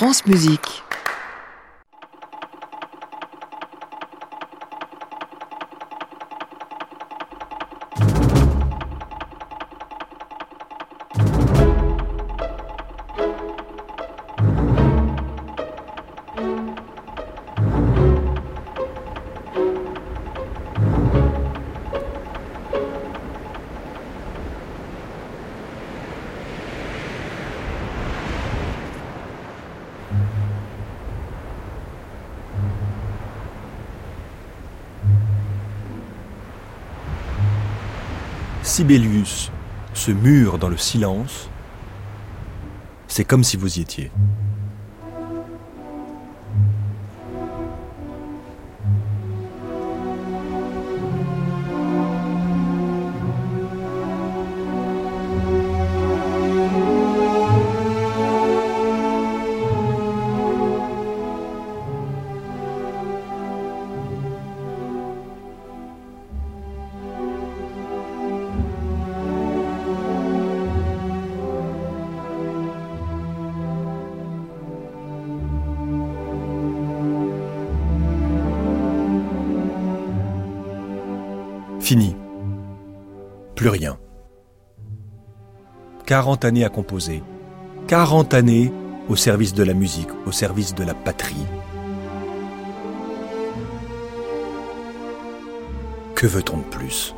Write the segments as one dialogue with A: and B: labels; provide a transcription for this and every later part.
A: France Musique.
B: Sibelius, ce mur dans le silence, c'est comme si vous y étiez. Plus rien. 40 années à composer. 40 années au service de la musique, au service de la patrie. Que veut-on de plus?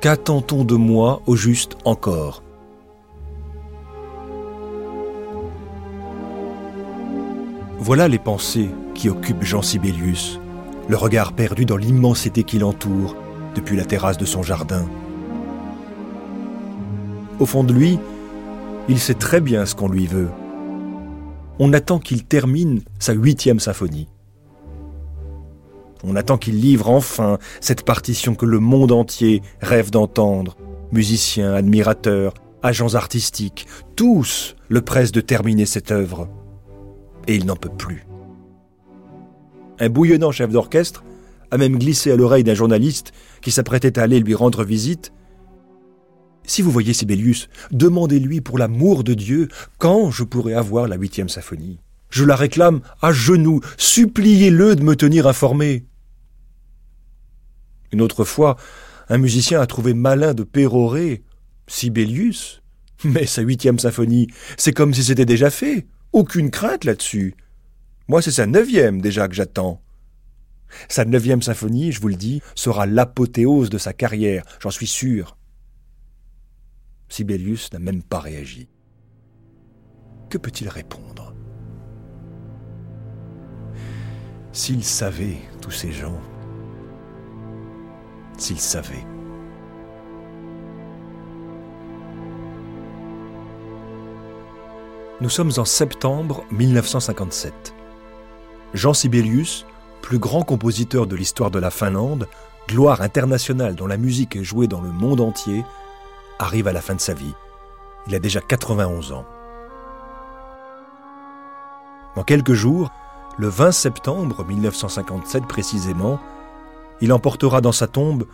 B: Qu'attend-on de moi au juste encore? Voilà les pensées qui occupent Jean Sibelius le regard perdu dans l'immensité qui l'entoure depuis la terrasse de son jardin. Au fond de lui, il sait très bien ce qu'on lui veut. On attend qu'il termine sa huitième symphonie. On attend qu'il livre enfin cette partition que le monde entier rêve d'entendre. Musiciens, admirateurs, agents artistiques, tous le pressent de terminer cette œuvre. Et il n'en peut plus. Un bouillonnant chef d'orchestre a même glissé à l'oreille d'un journaliste qui s'apprêtait à aller lui rendre visite. Si vous voyez Sibelius, demandez-lui pour l'amour de Dieu quand je pourrai avoir la huitième symphonie. Je la réclame à genoux, suppliez-le de me tenir informé. Une autre fois, un musicien a trouvé malin de pérorer Sibelius. Mais sa huitième symphonie, c'est comme si c'était déjà fait. Aucune crainte là-dessus. Moi, c'est sa neuvième déjà que j'attends. Sa neuvième symphonie, je vous le dis, sera l'apothéose de sa carrière, j'en suis sûr. Sibelius n'a même pas réagi. Que peut-il répondre? S'il savait, tous ces gens, s'ils savaient. Nous sommes en septembre 1957. Jean Sibelius, plus grand compositeur de l'histoire de la Finlande, gloire internationale dont la musique est jouée dans le monde entier, arrive à la fin de sa vie. Il a déjà 91 ans. Dans quelques jours, le 20 septembre 1957 précisément, il emportera dans sa tombe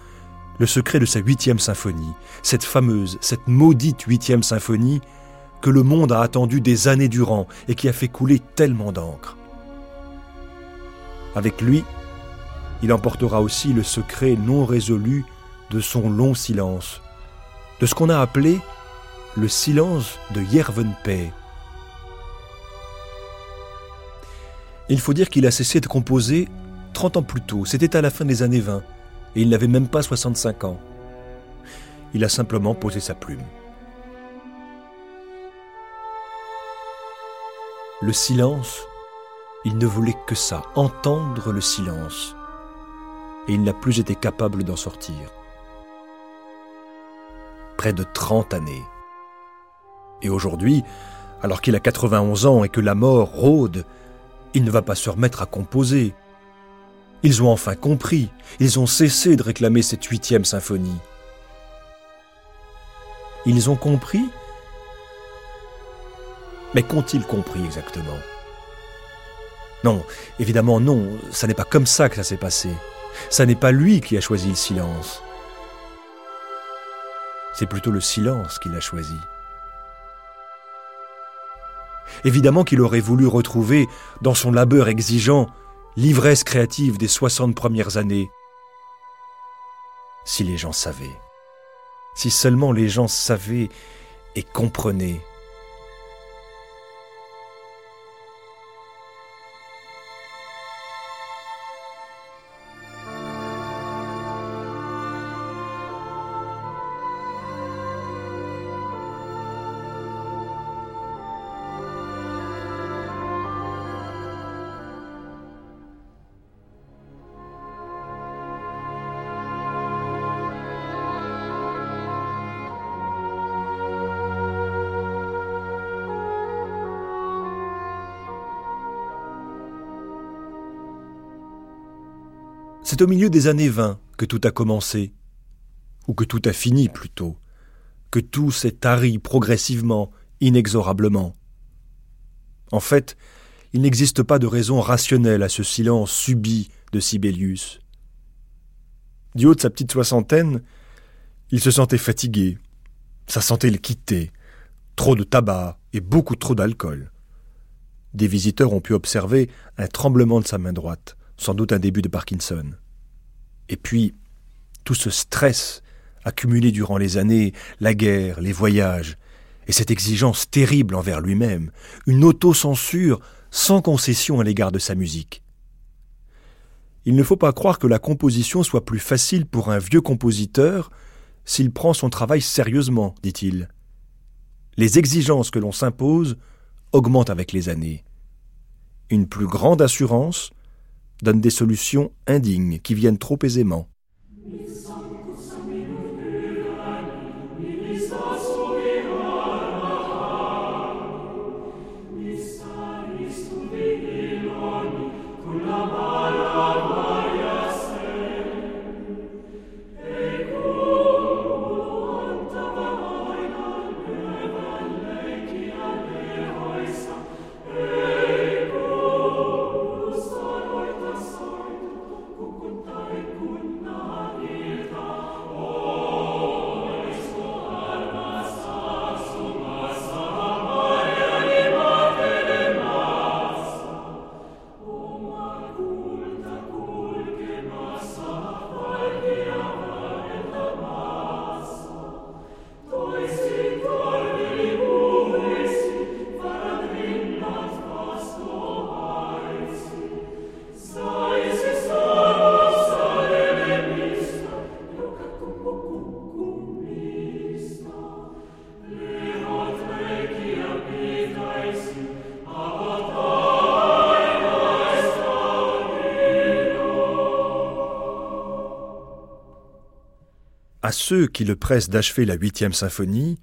B: le secret de sa huitième symphonie, cette fameuse, cette maudite huitième symphonie que le monde a attendue des années durant et qui a fait couler tellement d'encre. Avec lui, il emportera aussi le secret non résolu de son long silence, de ce qu'on a appelé le silence de Yervenpé. Il faut dire qu'il a cessé de composer 30 ans plus tôt, c'était à la fin des années 20, et il n'avait même pas 65 ans. Il a simplement posé sa plume. Le silence il ne voulait que ça, entendre le silence. Et il n'a plus été capable d'en sortir. Près de 30 années. Et aujourd'hui, alors qu'il a 91 ans et que la mort rôde, il ne va pas se remettre à composer. Ils ont enfin compris, ils ont cessé de réclamer cette huitième symphonie. Ils ont compris Mais qu'ont-ils compris exactement? Non, évidemment non, ça n'est pas comme ça que ça s'est passé. Ça n'est pas lui qui a choisi le silence. C'est plutôt le silence qu'il a choisi. Évidemment qu'il aurait voulu retrouver, dans son labeur exigeant, l'ivresse créative des 60 premières années. Si les gens savaient, si seulement les gens savaient et comprenaient C'est au milieu des années 20 que tout a commencé, ou que tout a fini plutôt, que tout s'est tari progressivement, inexorablement. En fait, il n'existe pas de raison rationnelle à ce silence subi de Sibelius. Du haut de sa petite soixantaine, il se sentait fatigué, sa santé le quittait, trop de tabac et beaucoup trop d'alcool. Des visiteurs ont pu observer un tremblement de sa main droite, sans doute un début de Parkinson. Et puis, tout ce stress accumulé durant les années, la guerre, les voyages, et cette exigence terrible envers lui-même, une autocensure sans concession à l'égard de sa musique. Il ne faut pas croire que la composition soit plus facile pour un vieux compositeur s'il prend son travail sérieusement, dit-il. Les exigences que l'on s'impose augmentent avec les années. Une plus grande assurance, donne des solutions indignes qui viennent trop aisément. Ceux qui le pressent d'achever la huitième symphonie,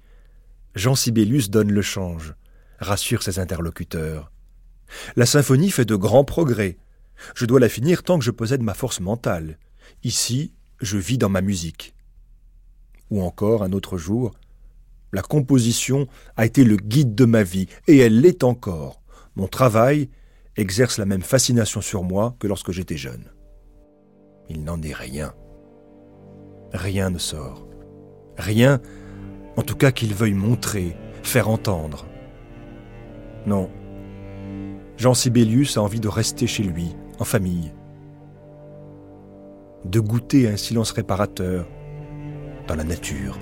B: Jean Sibelius donne le change, rassure ses interlocuteurs. La symphonie fait de grands progrès. Je dois la finir tant que je possède ma force mentale. Ici, je vis dans ma musique. Ou encore, un autre jour, la composition a été le guide de ma vie, et elle l'est encore. Mon travail exerce la même fascination sur moi que lorsque j'étais jeune. Il n'en est rien rien ne sort. Rien, en tout cas qu'il veuille montrer, faire entendre. Non. Jean Sibelius a envie de rester chez lui, en famille. De goûter un silence réparateur dans la nature.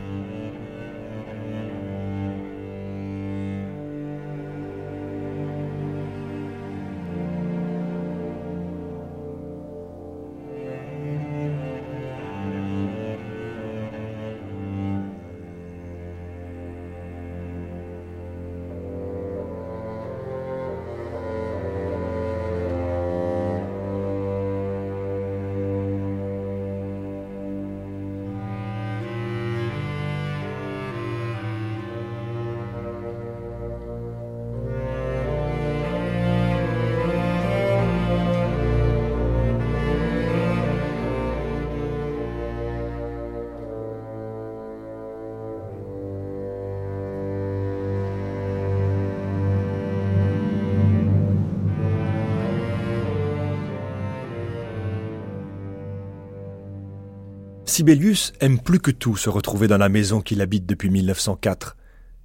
B: Sibelius aime plus que tout se retrouver dans la maison qu'il habite depuis 1904,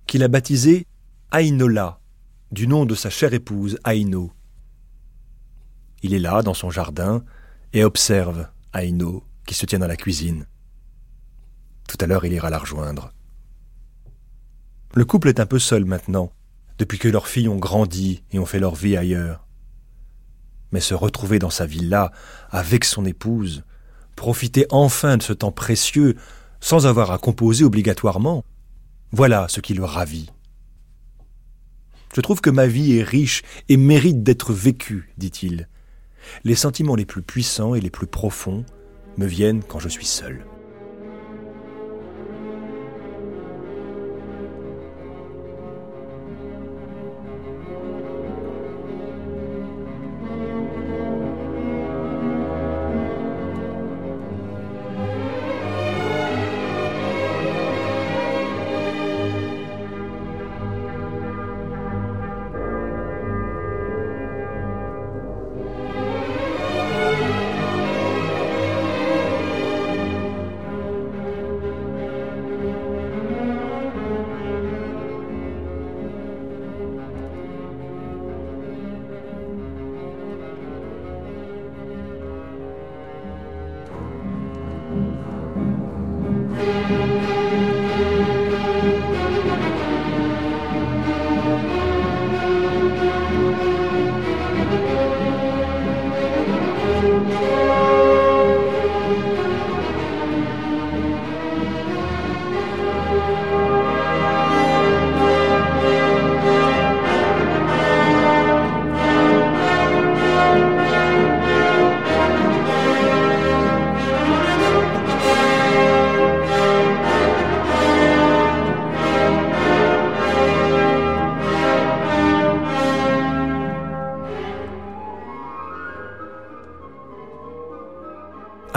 B: qu'il a baptisée Ainola, du nom de sa chère épouse, Aino. Il est là, dans son jardin, et observe Aino, qui se tient dans la cuisine. Tout à l'heure, il ira la rejoindre. Le couple est un peu seul maintenant, depuis que leurs filles ont grandi et ont fait leur vie ailleurs. Mais se retrouver dans sa villa avec son épouse, profiter enfin de ce temps précieux sans avoir à composer obligatoirement, voilà ce qui le ravit. Je trouve que ma vie est riche et mérite d'être vécue, dit-il. Les sentiments les plus puissants et les plus profonds me viennent quand je suis seul.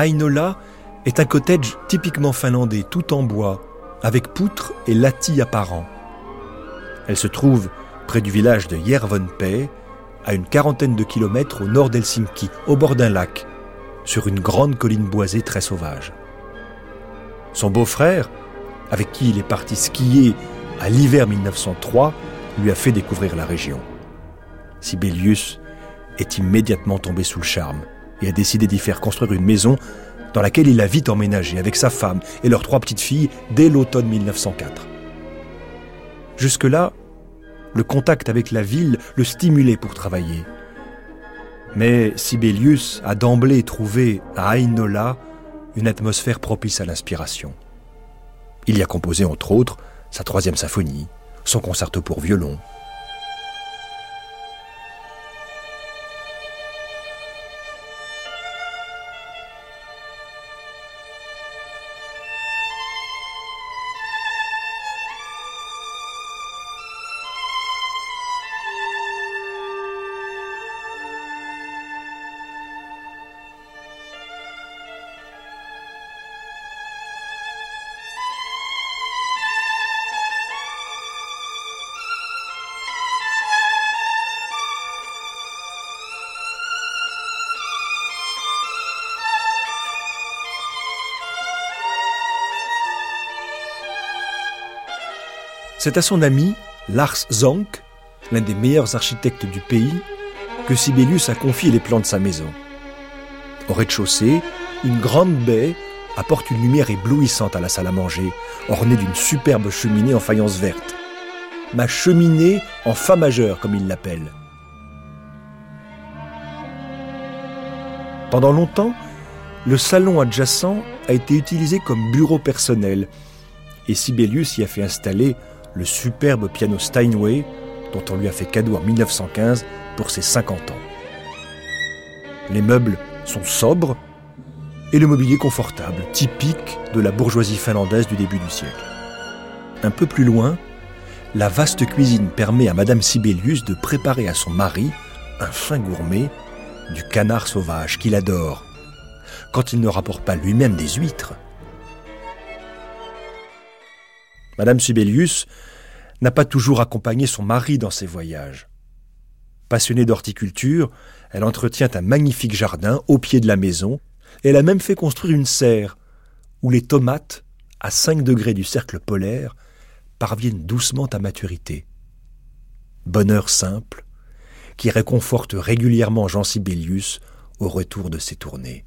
B: Ainola est un cottage typiquement finlandais, tout en bois, avec poutres et lattis apparents. Elle se trouve près du village de Järvenpää, à une quarantaine de kilomètres au nord d'Helsinki, au bord d'un lac, sur une grande colline boisée très sauvage. Son beau-frère, avec qui il est parti skier à l'hiver 1903, lui a fait découvrir la région. Sibelius est immédiatement tombé sous le charme et a décidé d'y faire construire une maison dans laquelle il a vite emménagé avec sa femme et leurs trois petites filles dès l'automne 1904. Jusque-là, le contact avec la ville le stimulait pour travailler. Mais Sibelius a d'emblée trouvé à Ainola une atmosphère propice à l'inspiration. Il y a composé entre autres sa troisième symphonie, son concerto pour violon, C'est à son ami, Lars Zonk, l'un des meilleurs architectes du pays, que Sibelius a confié les plans de sa maison. Au rez-de-chaussée, une grande baie apporte une lumière éblouissante à la salle à manger, ornée d'une superbe cheminée en faïence verte. Ma cheminée en fa majeur, comme il l'appelle. Pendant longtemps, le salon adjacent a été utilisé comme bureau personnel, et Sibelius y a fait installer le superbe piano Steinway dont on lui a fait cadeau en 1915 pour ses 50 ans. Les meubles sont sobres et le mobilier confortable, typique de la bourgeoisie finlandaise du début du siècle. Un peu plus loin, la vaste cuisine permet à Madame Sibelius de préparer à son mari, un fin gourmet, du canard sauvage qu'il adore, quand il ne rapporte pas lui-même des huîtres. Madame Sibelius n'a pas toujours accompagné son mari dans ses voyages. Passionnée d'horticulture, elle entretient un magnifique jardin au pied de la maison, et elle a même fait construire une serre, où les tomates, à 5 degrés du cercle polaire, parviennent doucement à maturité. bonheur simple, qui réconforte régulièrement Jean Sibelius au retour de ses tournées.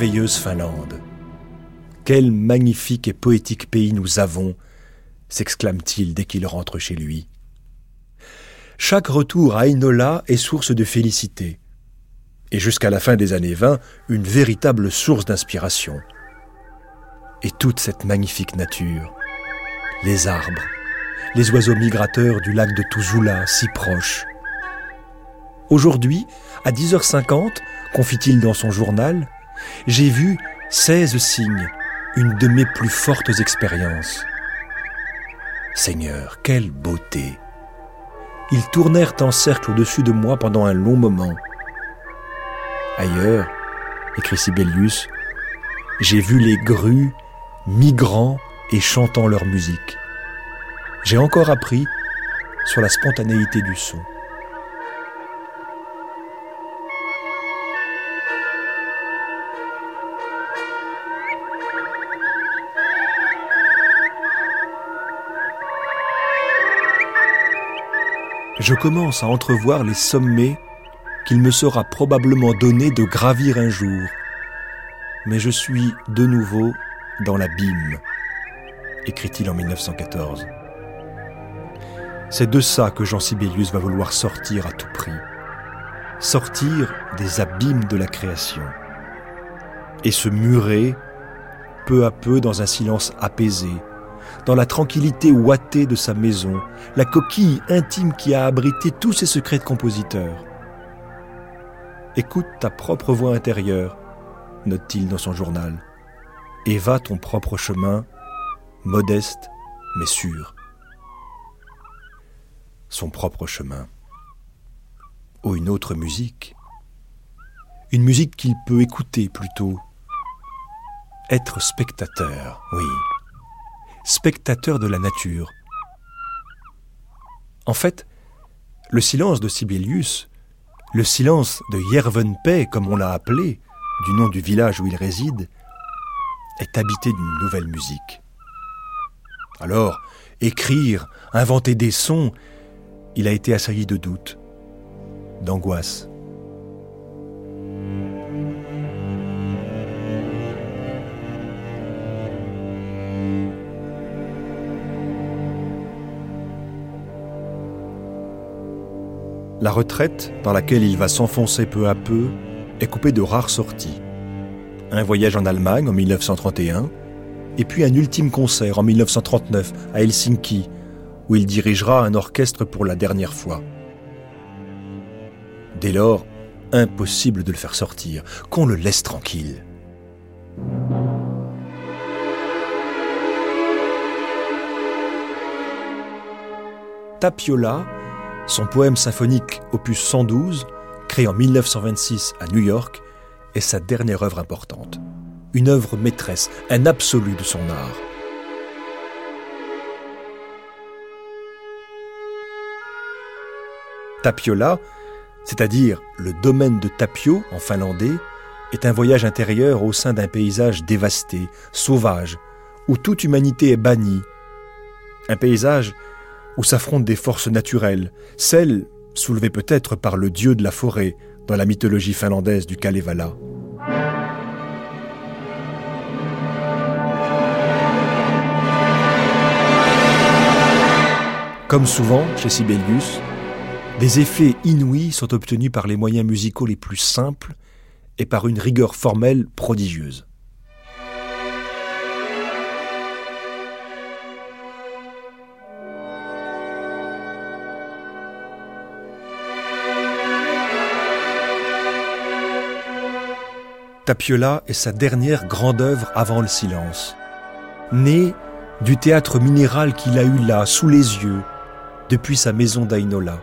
B: Merveilleuse Finlande. Quel magnifique et poétique pays nous avons, s'exclame-t-il dès qu'il rentre chez lui. Chaque retour à Ainola est source de félicité, et jusqu'à la fin des années 20, une véritable source d'inspiration. Et toute cette magnifique nature, les arbres, les oiseaux migrateurs du lac de Tuzula si proches. Aujourd'hui, à 10h50, confie-t-il dans son journal, j'ai vu 16 signes, une de mes plus fortes expériences. Seigneur, quelle beauté Ils tournèrent en cercle au-dessus de moi pendant un long moment. Ailleurs, écrit Sibelius, j'ai vu les grues migrant et chantant leur musique. J'ai encore appris sur la spontanéité du son. Je commence à entrevoir les sommets qu'il me sera probablement donné de gravir un jour. Mais je suis de nouveau dans l'abîme, écrit-il en 1914. C'est de ça que Jean Sibelius va vouloir sortir à tout prix. Sortir des abîmes de la création. Et se murer peu à peu dans un silence apaisé, dans la tranquillité ouatée de sa maison, la coquille intime qui a abrité tous ses secrets de compositeur. Écoute ta propre voix intérieure, note-t-il dans son journal, et va ton propre chemin, modeste mais sûr. Son propre chemin. Ou une autre musique. Une musique qu'il peut écouter plutôt. Être spectateur, oui spectateur de la nature. En fait, le silence de Sibelius, le silence de Yervenpay, comme on l'a appelé, du nom du village où il réside, est habité d'une nouvelle musique. Alors, écrire, inventer des sons, il a été assailli de doutes, d'angoisse. La retraite, par laquelle il va s'enfoncer peu à peu, est coupée de rares sorties. Un voyage en Allemagne en 1931, et puis un ultime concert en 1939 à Helsinki, où il dirigera un orchestre pour la dernière fois. Dès lors, impossible de le faire sortir, qu'on le laisse tranquille. Tapiola son poème symphonique opus 112, créé en 1926 à New York, est sa dernière œuvre importante. Une œuvre maîtresse, un absolu de son art. Tapiola, c'est-à-dire le domaine de Tapio en finlandais, est un voyage intérieur au sein d'un paysage dévasté, sauvage, où toute humanité est bannie. Un paysage où s'affrontent des forces naturelles, celles soulevées peut-être par le dieu de la forêt dans la mythologie finlandaise du Kalevala. Comme souvent chez Sibelius, des effets inouïs sont obtenus par les moyens musicaux les plus simples et par une rigueur formelle prodigieuse. Tapiola est sa dernière grande œuvre avant le silence. Né du théâtre minéral qu'il a eu là, sous les yeux, depuis sa maison d'Ainola.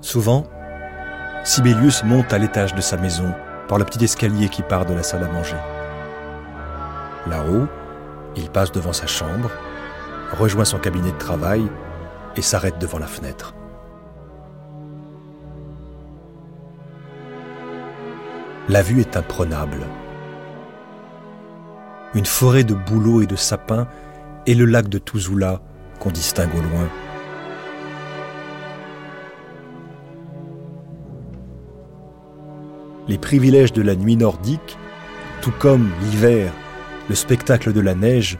B: Souvent, Sibelius monte à l'étage de sa maison par le petit escalier qui part de la salle à manger. Là-haut, il passe devant sa chambre, rejoint son cabinet de travail et s'arrête devant la fenêtre. La vue est imprenable. Une forêt de bouleaux et de sapins et le lac de Tuzula qu'on distingue au loin. Les privilèges de la nuit nordique, tout comme l'hiver, le spectacle de la neige,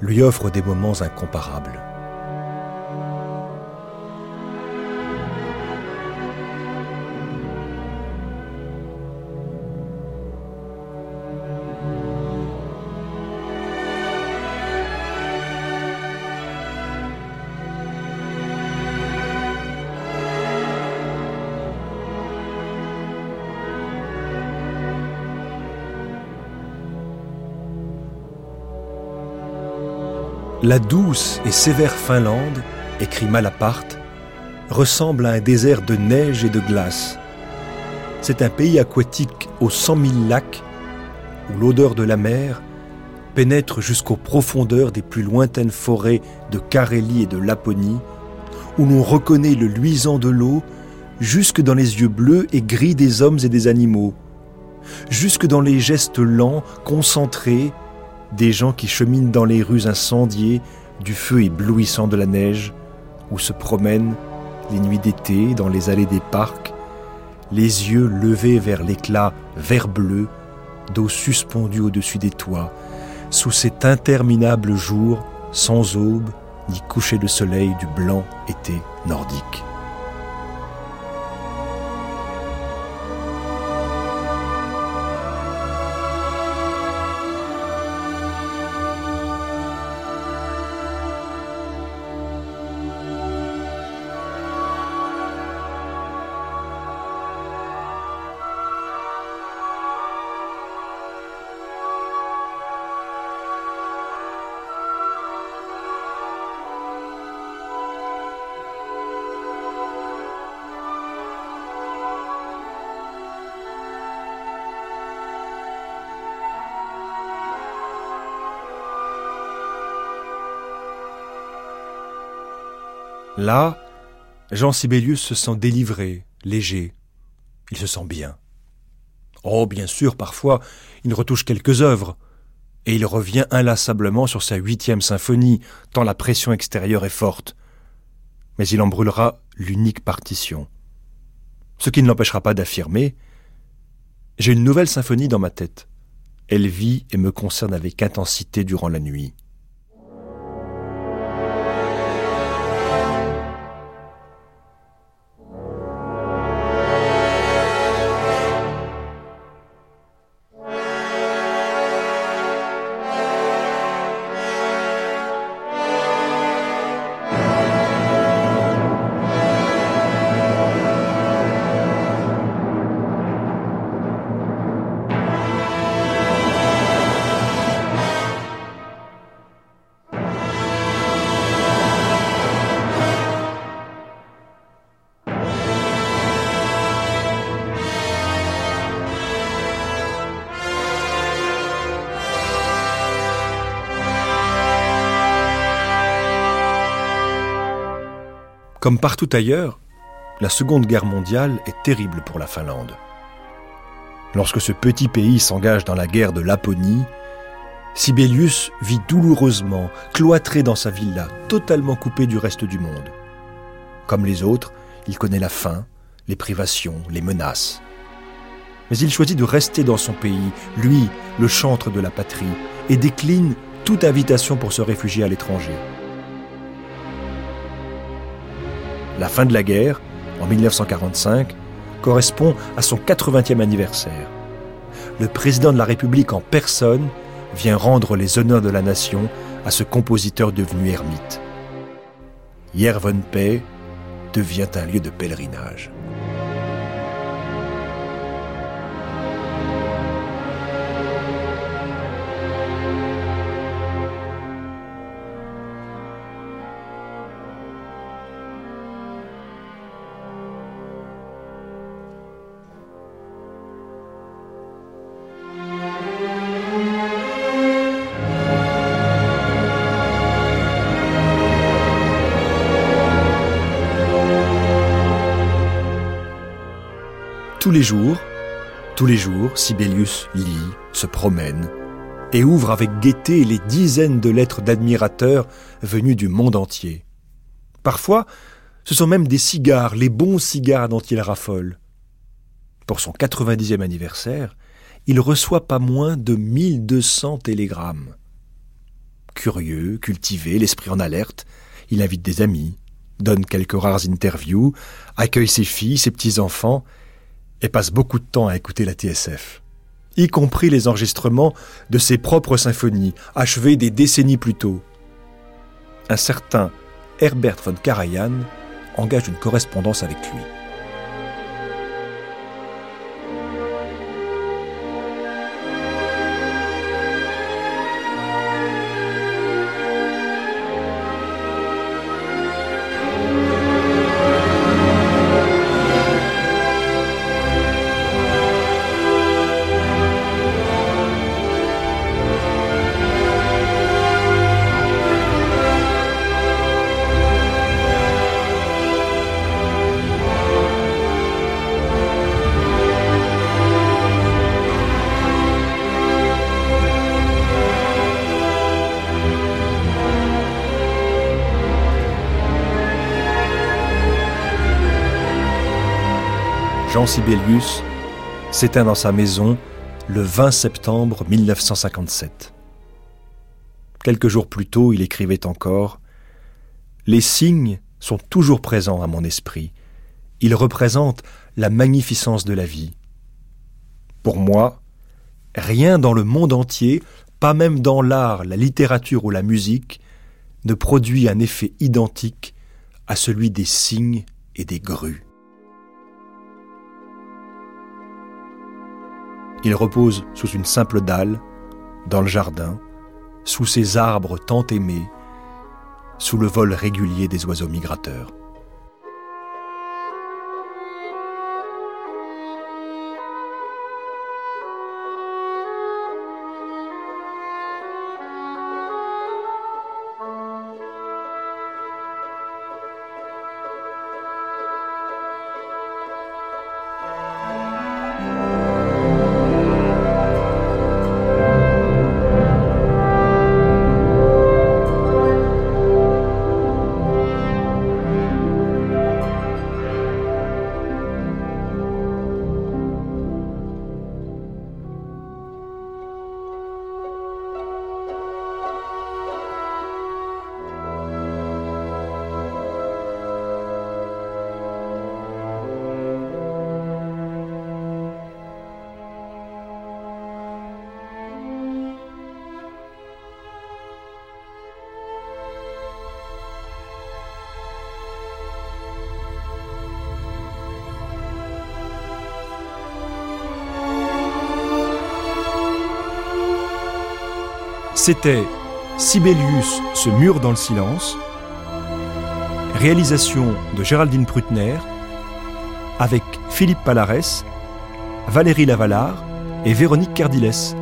B: lui offrent des moments incomparables. La douce et sévère Finlande, écrit Malaparte, ressemble à un désert de neige et de glace. C'est un pays aquatique aux cent mille lacs où l'odeur de la mer pénètre jusqu'aux profondeurs des plus lointaines forêts de Carélie et de Laponie, où l'on reconnaît le luisant de l'eau jusque dans les yeux bleus et gris des hommes et des animaux, jusque dans les gestes lents, concentrés, des gens qui cheminent dans les rues incendiées du feu éblouissant de la neige, ou se promènent les nuits d'été dans les allées des parcs, les yeux levés vers l'éclat vert-bleu d'eau suspendue au-dessus des toits, sous cet interminable jour sans aube ni coucher de soleil du blanc été nordique. Là, Jean Sibelius se sent délivré, léger. Il se sent bien. Oh, bien sûr, parfois, il retouche quelques œuvres, et il revient inlassablement sur sa huitième symphonie, tant la pression extérieure est forte. Mais il en brûlera l'unique partition. Ce qui ne l'empêchera pas d'affirmer J'ai une nouvelle symphonie dans ma tête. Elle vit et me concerne avec intensité durant la nuit. Comme partout ailleurs, la Seconde Guerre mondiale est terrible pour la Finlande. Lorsque ce petit pays s'engage dans la guerre de Laponie, Sibelius vit douloureusement, cloîtré dans sa villa, totalement coupé du reste du monde. Comme les autres, il connaît la faim, les privations, les menaces. Mais il choisit de rester dans son pays, lui, le chantre de la patrie, et décline toute invitation pour se réfugier à l'étranger. La fin de la guerre, en 1945, correspond à son 80e anniversaire. Le président de la République en personne vient rendre les honneurs de la nation à ce compositeur devenu ermite. Yervenpay devient un lieu de pèlerinage. Tous les jours, tous Sibelius lit, se promène et ouvre avec gaieté les dizaines de lettres d'admirateurs venus du monde entier. Parfois, ce sont même des cigares, les bons cigares dont il raffole. Pour son 90e anniversaire, il reçoit pas moins de 1200 télégrammes. Curieux, cultivé, l'esprit en alerte, il invite des amis, donne quelques rares interviews, accueille ses filles, ses petits-enfants, et passe beaucoup de temps à écouter la TSF, y compris les enregistrements de ses propres symphonies, achevées des décennies plus tôt. Un certain Herbert von Karajan engage une correspondance avec lui. Jean Sibelius s'éteint dans sa maison le 20 septembre 1957. Quelques jours plus tôt, il écrivait encore Les signes sont toujours présents à mon esprit. Ils représentent la magnificence de la vie. Pour moi, rien dans le monde entier, pas même dans l'art, la littérature ou la musique, ne produit un effet identique à celui des cygnes et des grues. Il repose sous une simple dalle, dans le jardin, sous ces arbres tant aimés, sous le vol régulier des oiseaux migrateurs. C'était Sibelius se mure dans le silence. Réalisation de Géraldine Prutner avec Philippe Palares, Valérie Lavalard et Véronique Cardiles.